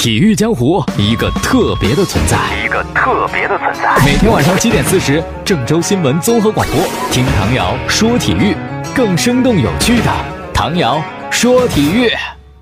体育江湖一个特别的存在，一个特别的存在。每天晚上七点四十，郑州新闻综合广播，听唐瑶说体育，更生动有趣的唐瑶说体育。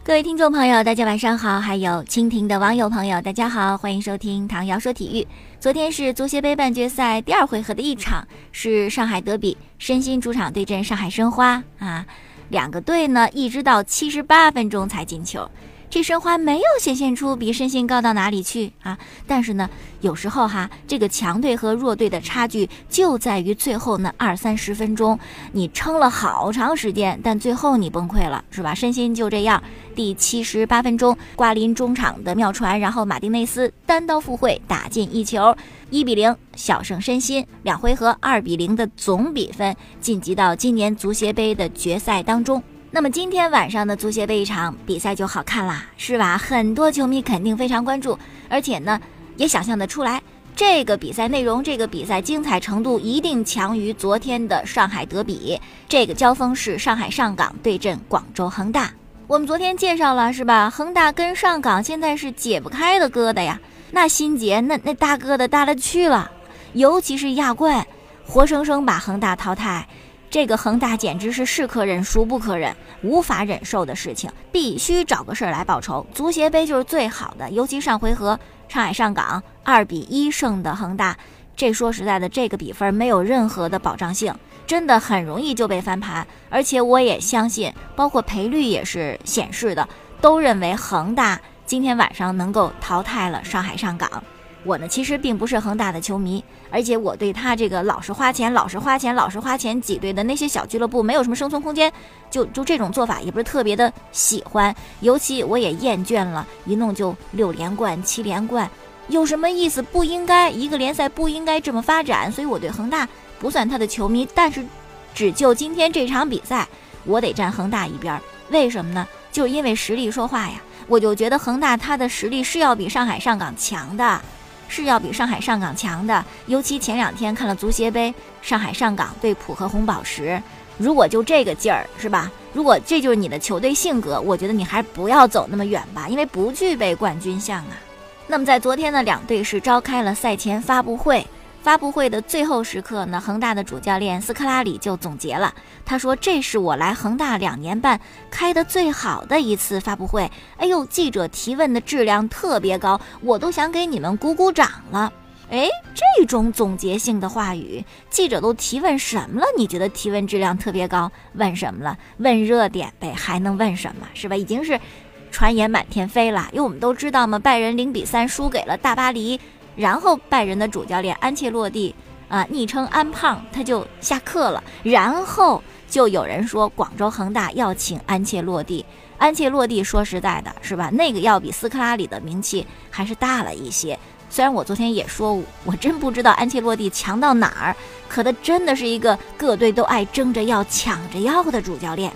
各位听众朋友，大家晚上好；还有蜻蜓的网友朋友，大家好，欢迎收听唐瑶说体育。昨天是足协杯半决赛第二回合的一场，是上海德比，申鑫主场对阵上海申花啊。两个队呢，一直到七十八分钟才进球。这申花没有显现出比申鑫高到哪里去啊！但是呢，有时候哈，这个强队和弱队的差距就在于最后那二三十分钟，你撑了好长时间，但最后你崩溃了，是吧？申鑫就这样，第七十八分钟，瓜林中场的妙传，然后马丁内斯单刀赴会打进一球，一比零小胜申鑫，两回合二比零的总比分晋级到今年足协杯的决赛当中。那么今天晚上的足协杯一场比赛就好看啦，是吧？很多球迷肯定非常关注，而且呢，也想象得出来，这个比赛内容、这个比赛精彩程度一定强于昨天的上海德比。这个交锋是上海上港对阵广州恒大。我们昨天介绍了，是吧？恒大跟上港现在是解不开的疙瘩呀，那心结那那大疙瘩大了去了，尤其是亚冠，活生生把恒大淘汰。这个恒大简直是是可忍孰不可忍，无法忍受的事情，必须找个事儿来报仇。足协杯就是最好的，尤其上回合上海上港二比一胜的恒大，这说实在的，这个比分没有任何的保障性，真的很容易就被翻盘。而且我也相信，包括赔率也是显示的，都认为恒大今天晚上能够淘汰了上海上港。我呢，其实并不是恒大的球迷，而且我对他这个老是花钱、老是花钱、老是花钱挤兑的那些小俱乐部没有什么生存空间，就就这种做法也不是特别的喜欢。尤其我也厌倦了，一弄就六连冠、七连冠，有什么意思？不应该一个联赛不应该这么发展。所以我对恒大不算他的球迷，但是只就今天这场比赛，我得站恒大一边。为什么呢？就是因为实力说话呀。我就觉得恒大他的实力是要比上海上港强的。是要比上海上港强的，尤其前两天看了足协杯，上海上港对浦和红宝石，如果就这个劲儿，是吧？如果这就是你的球队性格，我觉得你还是不要走那么远吧，因为不具备冠军相啊。那么在昨天呢，两队是召开了赛前发布会。发布会的最后时刻呢，恒大的主教练斯科拉里就总结了，他说：“这是我来恒大两年半开的最好的一次发布会。哎呦，记者提问的质量特别高，我都想给你们鼓鼓掌了。哎，这种总结性的话语，记者都提问什么了？你觉得提问质量特别高？问什么了？问热点呗，还能问什么？是吧？已经是传言满天飞了。因为我们都知道嘛，拜仁零比三输给了大巴黎。”然后拜仁的主教练安切洛蒂啊，昵称安胖，他就下课了。然后就有人说广州恒大要请安切洛蒂。安切洛蒂说实在的，是吧？那个要比斯科拉里的名气还是大了一些。虽然我昨天也说，我真不知道安切洛蒂强到哪儿，可他真的是一个各队都爱争着要、抢着要的主教练。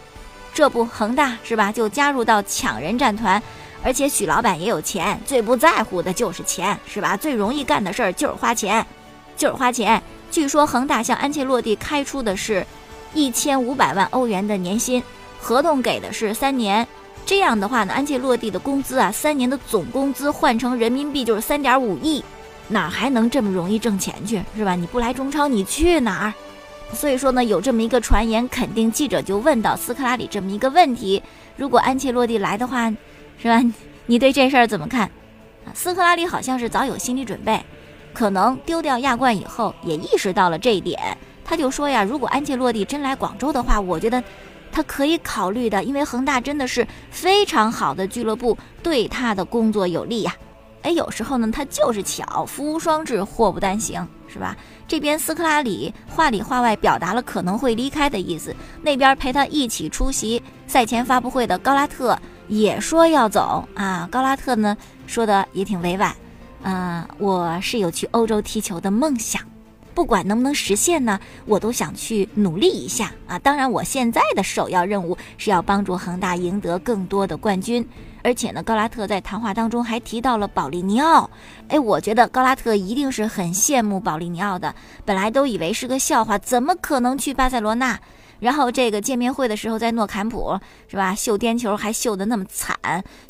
这不，恒大是吧？就加入到抢人战团。而且许老板也有钱，最不在乎的就是钱，是吧？最容易干的事儿就是花钱，就是花钱。据说恒大向安切洛蒂开出的是，一千五百万欧元的年薪，合同给的是三年。这样的话呢，安切洛蒂的工资啊，三年的总工资换成人民币就是三点五亿，哪还能这么容易挣钱去，是吧？你不来中超，你去哪儿？所以说呢，有这么一个传言，肯定记者就问到斯科拉里这么一个问题：如果安切洛蒂来的话。是吧？你对这事儿怎么看？斯科拉里好像是早有心理准备，可能丢掉亚冠以后也意识到了这一点。他就说呀，如果安切洛蒂真来广州的话，我觉得他可以考虑的，因为恒大真的是非常好的俱乐部，对他的工作有利呀。哎，有时候呢，他就是巧，福无双至，祸不单行，是吧？这边斯科拉里话里话外表达了可能会离开的意思，那边陪他一起出席赛前发布会的高拉特。也说要走。啊，高拉特呢说的也挺委婉，嗯，我是有去欧洲踢球的梦想，不管能不能实现呢，我都想去努力一下。啊。当然，我现在的首要任务是要帮助恒大赢得更多的冠军，而且呢，高拉特在谈话当中还提到了保利尼奥，哎，我觉得高拉特一定是很羡慕保利尼奥的，本来都以为是个笑话，怎么可能去巴塞罗那？然后这个见面会的时候在诺坎普是吧，秀颠球还秀得那么惨，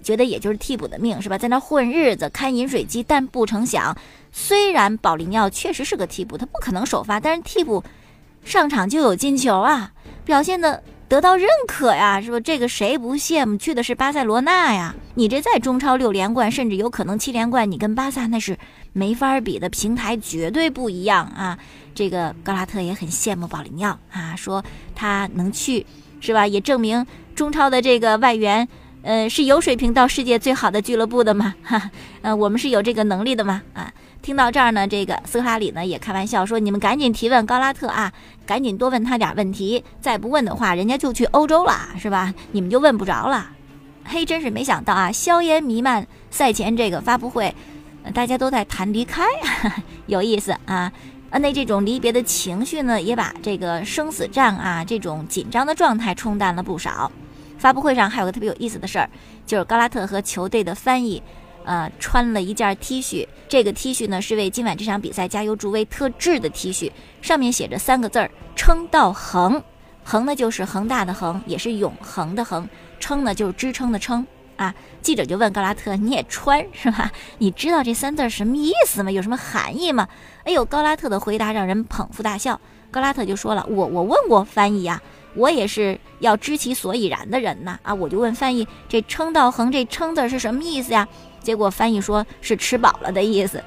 觉得也就是替补的命是吧，在那混日子看饮水机，但不成想，虽然保利尼奥确实是个替补，他不可能首发，但是替补上场就有进球啊，表现的。得到认可呀，是不？这个谁不羡慕？去的是巴塞罗那呀！你这在中超六连冠，甚至有可能七连冠，你跟巴萨那是没法比的，平台绝对不一样啊！这个高拉特也很羡慕保利尼奥啊，说他能去，是吧？也证明中超的这个外援，呃，是有水平到世界最好的俱乐部的嘛？哈，呃，我们是有这个能力的嘛？啊！听到这儿呢，这个斯哈里呢也开玩笑说：“你们赶紧提问高拉特啊，赶紧多问他点问题，再不问的话，人家就去欧洲了，是吧？你们就问不着了。”嘿，真是没想到啊！硝烟弥漫赛前这个发布会，大家都在谈离开，有意思啊！啊，那这种离别的情绪呢，也把这个生死战啊这种紧张的状态冲淡了不少。发布会上还有个特别有意思的事儿，就是高拉特和球队的翻译。呃，穿了一件 T 恤，这个 T 恤呢是为今晚这场比赛加油助威特制的 T 恤，上面写着三个字儿“撑到恒”，恒呢就是恒大的恒，也是永恒的恒，撑呢就是支撑的撑啊。记者就问高拉特：“你也穿是吧？你知道这三字什么意思吗？有什么含义吗？”哎呦，高拉特的回答让人捧腹大笑。高拉特就说了：“我我问过翻译呀，我也是要知其所以然的人呐啊，我就问翻译，这撑到横这撑字是什么意思呀？”结果翻译说是吃饱了的意思，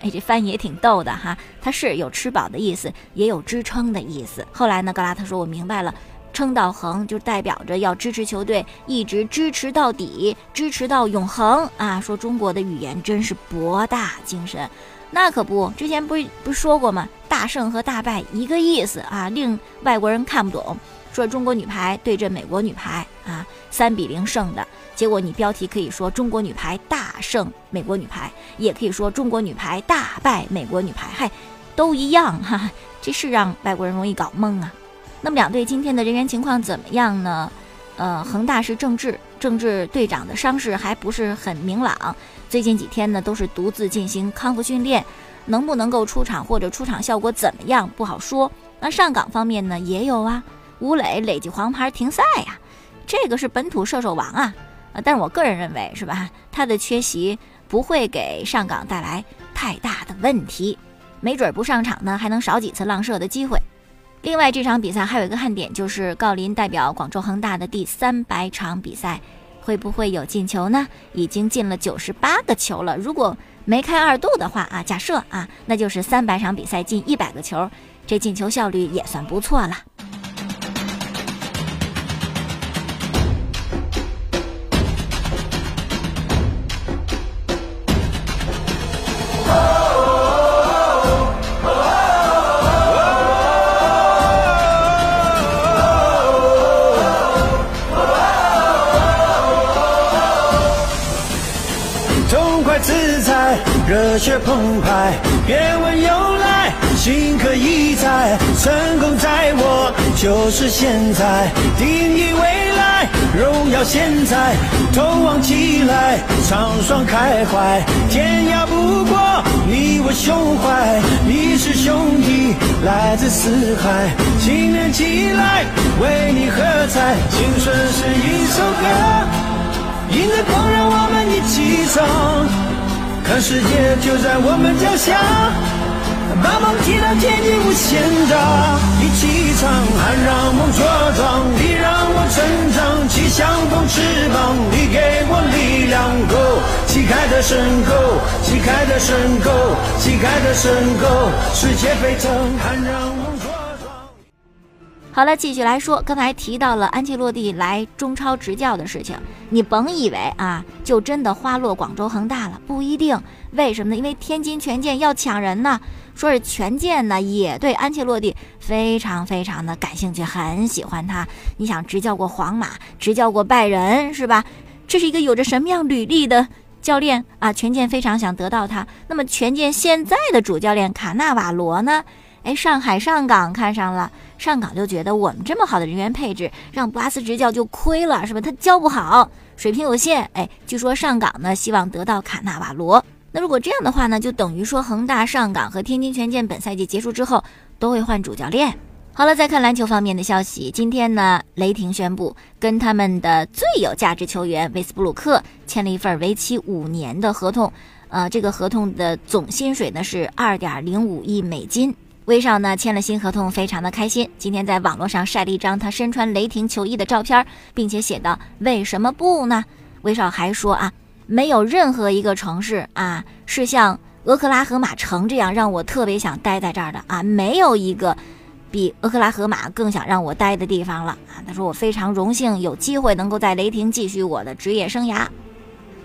哎，这翻译也挺逗的哈，他是有吃饱的意思，也有支撑的意思。后来呢，高拉特说：“我明白了，撑到恒就代表着要支持球队，一直支持到底，支持到永恒啊！”说中国的语言真是博大精深，那可不，之前不是不是说过吗？大胜和大败一个意思啊，令外国人看不懂。说中国女排对阵美国女排啊，三比零胜的。结果你标题可以说中国女排大胜美国女排，也可以说中国女排大败美国女排，嗨，都一样哈，这是让外国人容易搞懵啊。那么两队今天的人员情况怎么样呢？呃，恒大是郑智，郑智队长的伤势还不是很明朗，最近几天呢都是独自进行康复训练，能不能够出场或者出场效果怎么样不好说。那上港方面呢也有啊，吴磊累计黄牌停赛呀，这个是本土射手王啊。呃但是我个人认为，是吧？他的缺席不会给上港带来太大的问题，没准不上场呢，还能少几次浪射的机会。另外，这场比赛还有一个看点，就是郜林代表广州恒大的第三百场比赛，会不会有进球呢？已经进了九十八个球了，如果梅开二度的话啊，假设啊，那就是三百场比赛进一百个球，这进球效率也算不错了。热血澎湃，别问由来，心可以在，成功在握，就是现在，定义未来，荣耀现在，头望起来，畅爽开怀，天涯不过你我胸怀，你是兄弟，来自四海，青年起来，为你喝彩，青春是一首歌，迎着风让我们一起唱。看世界就在我们脚下，把梦踢到天地无限大，一起唱，还让梦茁壮，你让我成长，气象风翅膀，你给我力量，Go，旗开得胜，Go，旗开得胜，Go，旗开得胜，Go，世界沸腾，还让。好了，继续来说，刚才提到了安切洛蒂来中超执教的事情。你甭以为啊，就真的花落广州恒大了，不一定。为什么呢？因为天津权健要抢人呢，说是权健呢也对安切洛蒂非常非常的感兴趣，很喜欢他。你想执教过皇马，执教过拜仁，是吧？这是一个有着什么样履历的教练啊？权健非常想得到他。那么权健现在的主教练卡纳瓦罗呢？哎，上海上港看上了。上港就觉得我们这么好的人员配置，让布拉斯执教就亏了，是吧？他教不好，水平有限。哎，据说上港呢希望得到卡纳瓦罗。那如果这样的话呢，就等于说恒大、上港和天津权健本赛季结束之后都会换主教练。好了，再看篮球方面的消息。今天呢，雷霆宣布跟他们的最有价值球员威斯布鲁克签了一份为期五年的合同。呃，这个合同的总薪水呢是二点零五亿美金。威少呢签了新合同，非常的开心。今天在网络上晒了一张他身穿雷霆球衣的照片，并且写道：“为什么不呢？”威少还说啊，没有任何一个城市啊是像俄克拉荷马城这样让我特别想待在这儿的啊，没有一个。比俄克拉荷马更想让我待的地方了啊！他说我非常荣幸有机会能够在雷霆继续我的职业生涯。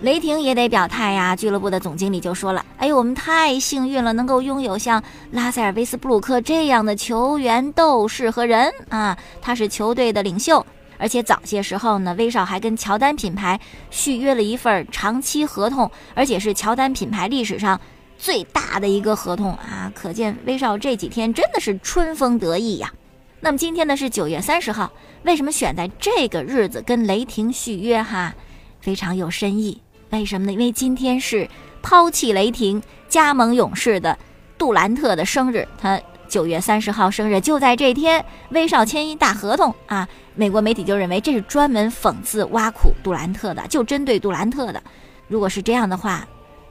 雷霆也得表态呀，俱乐部的总经理就说了：“哎呦，我们太幸运了，能够拥有像拉塞尔·威斯布鲁克这样的球员斗士和人啊！他是球队的领袖，而且早些时候呢，威少还跟乔丹品牌续约了一份长期合同，而且是乔丹品牌历史上。”最大的一个合同啊，可见威少这几天真的是春风得意呀。那么今天呢是九月三十号，为什么选在这个日子跟雷霆续约哈？非常有深意。为什么呢？因为今天是抛弃雷霆加盟勇士的杜兰特的生日，他九月三十号生日就在这天，威少签一大合同啊。美国媒体就认为这是专门讽刺挖苦杜兰特的，就针对杜兰特的。如果是这样的话。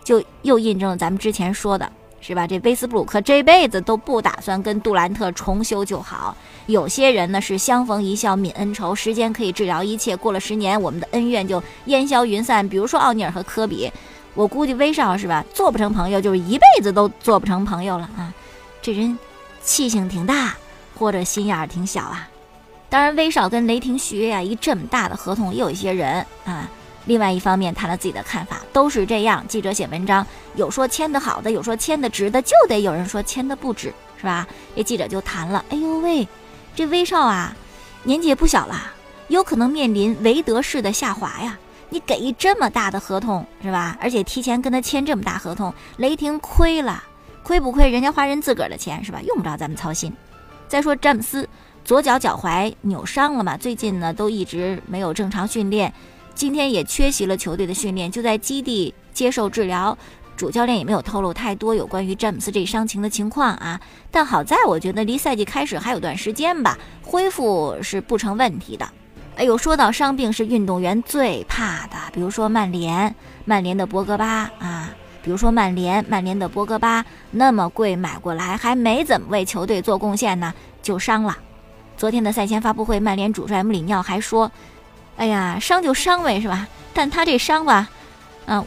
就又印证了咱们之前说的，是吧？这威斯布鲁克这辈子都不打算跟杜兰特重修旧好。有些人呢是相逢一笑泯恩仇，时间可以治疗一切。过了十年，我们的恩怨就烟消云散。比如说奥尼尔和科比，我估计威少是吧，做不成朋友就是一辈子都做不成朋友了啊。这人气性挺大，或者心眼儿挺小啊。当然，威少跟雷霆续约啊，一这么大的合同，也有一些人啊。另外一方面谈了自己的看法，都是这样。记者写文章，有说签的好的，有说签的值的，就得有人说签的不值，是吧？这记者就谈了，哎呦喂，这威少啊，年纪也不小了，有可能面临韦德式的下滑呀。你给一这么大的合同，是吧？而且提前跟他签这么大合同，雷霆亏了，亏不亏？人家花人自个儿的钱，是吧？用不着咱们操心。再说詹姆斯，左脚脚踝扭伤了嘛，最近呢都一直没有正常训练。今天也缺席了球队的训练，就在基地接受治疗。主教练也没有透露太多有关于詹姆斯这伤情的情况啊。但好在我觉得离赛季开始还有段时间吧，恢复是不成问题的。哎呦，说到伤病是运动员最怕的，比如说曼联，曼联的博格巴啊，比如说曼联，曼联的博格巴那么贵买过来，还没怎么为球队做贡献呢，就伤了。昨天的赛前发布会，曼联主帅穆里尼奥还说。哎呀，伤就伤呗，是吧？但他这伤吧，嗯，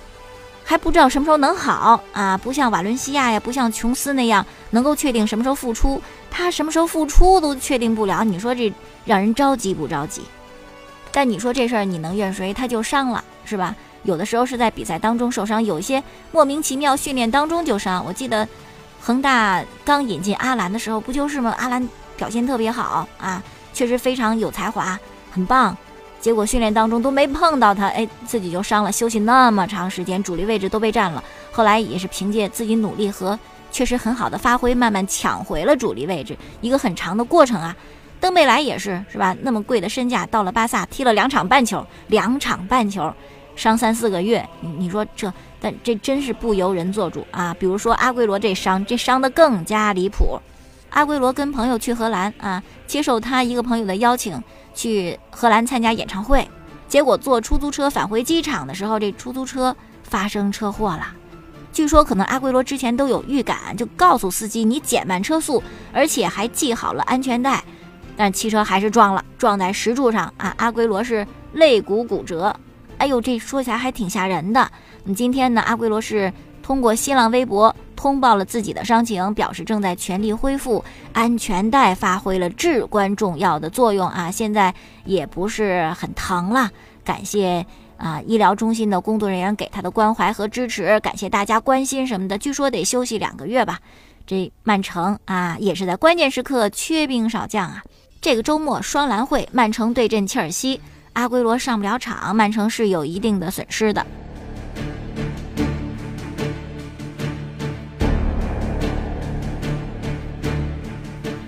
还不知道什么时候能好啊，不像瓦伦西亚呀，不像琼斯那样能够确定什么时候复出，他什么时候复出都确定不了。你说这让人着急不着急？但你说这事儿你能怨谁？他就伤了，是吧？有的时候是在比赛当中受伤，有些莫名其妙训练当中就伤。我记得恒大刚引进阿兰的时候不就是吗？阿兰表现特别好啊，确实非常有才华，很棒。结果训练当中都没碰到他，哎，自己就伤了，休息那么长时间，主力位置都被占了。后来也是凭借自己努力和确实很好的发挥，慢慢抢回了主力位置，一个很长的过程啊。登贝莱也是，是吧？那么贵的身价到了巴萨，踢了两场半球，两场半球，伤三四个月，你你说这，但这真是不由人做主啊。比如说阿圭罗这伤，这伤的更加离谱。阿圭罗跟朋友去荷兰啊，接受他一个朋友的邀请。去荷兰参加演唱会，结果坐出租车返回机场的时候，这出租车发生车祸了。据说可能阿圭罗之前都有预感，就告诉司机你减慢车速，而且还系好了安全带，但汽车还是撞了，撞在石柱上啊！阿圭罗是肋骨骨折，哎呦，这说起来还挺吓人的。那今天呢，阿圭罗是通过新浪微博。通报了自己的伤情，表示正在全力恢复，安全带发挥了至关重要的作用啊！现在也不是很疼了，感谢啊医疗中心的工作人员给他的关怀和支持，感谢大家关心什么的。据说得休息两个月吧。这曼城啊，也是在关键时刻缺兵少将啊。这个周末双蓝会，曼城对阵切尔西，阿圭罗上不了场，曼城是有一定的损失的。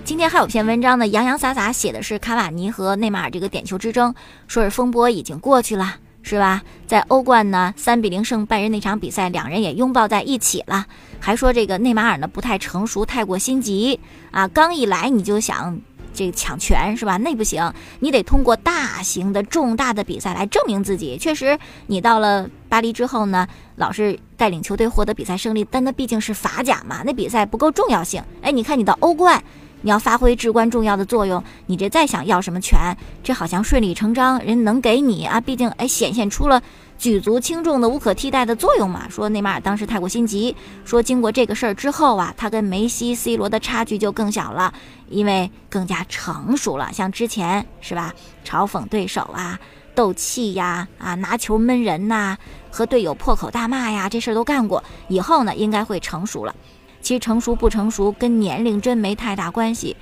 今天还有篇文章呢，洋洋洒洒写的是卡瓦尼和内马尔这个点球之争，说是风波已经过去了，是吧？在欧冠呢，三比零胜拜仁那场比赛，两人也拥抱在一起了。还说这个内马尔呢不太成熟，太过心急啊，刚一来你就想这个抢权是吧？那不行，你得通过大型的重大的比赛来证明自己。确实，你到了巴黎之后呢，老是带领球队获得比赛胜利，但那毕竟是法甲嘛，那比赛不够重要性。哎，你看你到欧冠。你要发挥至关重要的作用，你这再想要什么权，这好像顺理成章，人能给你啊？毕竟哎，显现出了举足轻重的无可替代的作用嘛。说内马尔当时太过心急，说经过这个事儿之后啊，他跟梅西、C 罗的差距就更小了，因为更加成熟了。像之前是吧，嘲讽对手啊，斗气呀，啊拿球闷人呐，和队友破口大骂呀，这事儿都干过。以后呢，应该会成熟了。其实成熟不成熟跟年龄真没太大关系，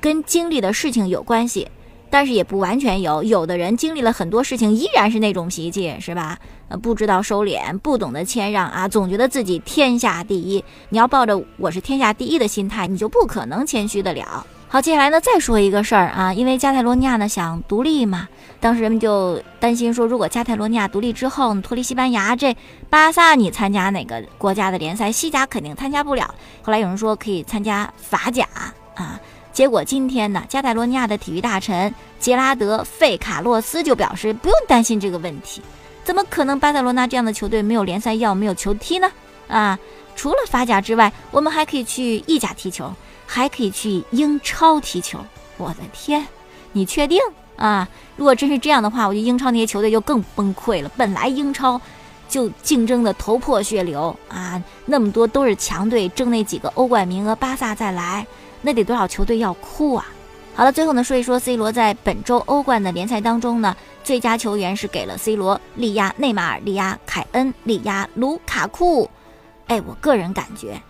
跟经历的事情有关系，但是也不完全有。有的人经历了很多事情，依然是那种脾气，是吧？呃，不知道收敛，不懂得谦让啊，总觉得自己天下第一。你要抱着我是天下第一的心态，你就不可能谦虚得了。好，接下来呢，再说一个事儿啊，因为加泰罗尼亚呢想独立嘛，当时人们就担心说，如果加泰罗尼亚独立之后脱离西班牙，这巴萨你参加哪个国家的联赛？西甲肯定参加不了。后来有人说可以参加法甲啊，结果今天呢，加泰罗尼亚的体育大臣杰拉德·费卡洛斯就表示不用担心这个问题，怎么可能巴塞罗那这样的球队没有联赛要，没有球踢呢？啊，除了法甲之外，我们还可以去意甲踢球。还可以去英超踢球，我的天，你确定啊？如果真是这样的话，我觉得英超那些球队就更崩溃了。本来英超就竞争的头破血流啊，那么多都是强队争那几个欧冠名额，巴萨再来，那得多少球队要哭啊？好了，最后呢说一说 C 罗在本周欧冠的联赛当中呢，最佳球员是给了 C 罗，力压内马尔，力压凯恩，力压卢卡库。哎，我个人感觉。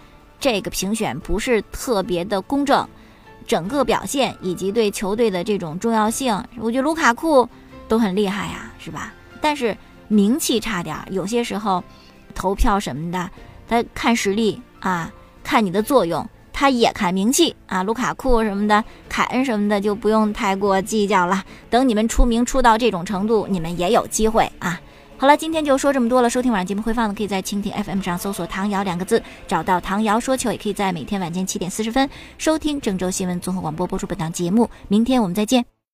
这个评选不是特别的公正，整个表现以及对球队的这种重要性，我觉得卢卡库都很厉害呀，是吧？但是名气差点，有些时候投票什么的，他看实力啊，看你的作用，他也看名气啊。卢卡库什么的，凯恩什么的就不用太过计较了。等你们出名出到这种程度，你们也有机会啊。好了，今天就说这么多了。收听晚上节目回放的，可以在蜻蜓 FM 上搜索“唐瑶”两个字，找到唐瑶说球，也可以在每天晚间七点四十分收听郑州新闻综合广播播出本档节目。明天我们再见。